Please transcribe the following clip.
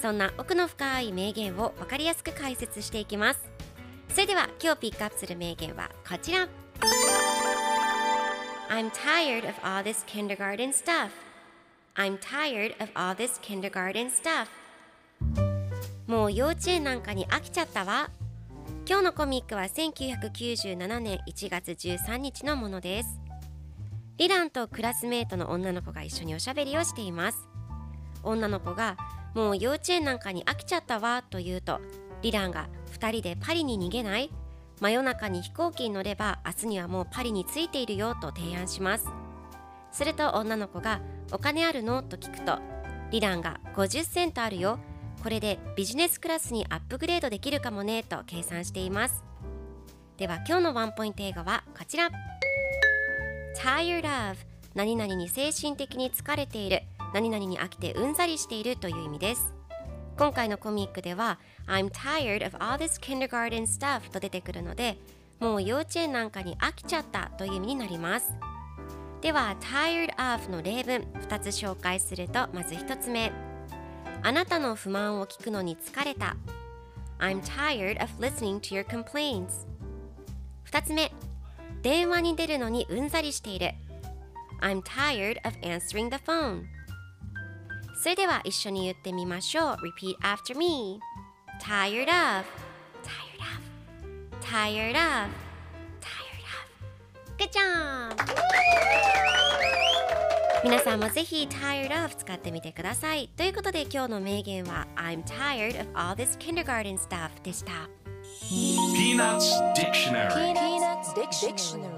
そんな奥の深い名言を分かりやすく解説していきます。それでは今日ピックアップする名言はこちら。I'm tired of all this kindergarten stuff. I'm tired of all this kindergarten stuff. もう幼稚園なんかに飽きちゃったわ。今日のコミックは1997年1月13日のものです。リランとクラスメートの女の子が一緒におしゃべりをしています。女の子がもう幼稚園なんかに飽きちゃったわと言うとリランが2人でパリに逃げない。真夜中に飛行機に乗れば明日にはもうパリに着いているよと提案します。すると女の子がお金あるのと聞くとリランが50セントあるよ。これでビジネスクラスにアップグレードできるかもねと計算しています。では今日のワンポイント英語はこちら。Tired of 何々に精神的に疲れている。何々に飽きてうんざりしているという意味です。今回のコミックでは I'm tired of all this kindergarten stuff と出てくるのでもう幼稚園なんかに飽きちゃったという意味になります。では tired of の例文2つ紹介するとまず1つ目。あなたの不満を聞くのに疲れた。I'm tired of listening to your complaints 2つ目。電話に出るのにうんざりしている。I'm tired of answering the phone それでは一緒に言ってみましょう Repeat after me Tired of Tired of Tired of Tired of Good job! 皆さんもぜひ tired of 使ってみてくださいということで今日の名言は I'm tired of all this kindergarten stuff でした Peanuts Dictionary Peanuts Dictionary.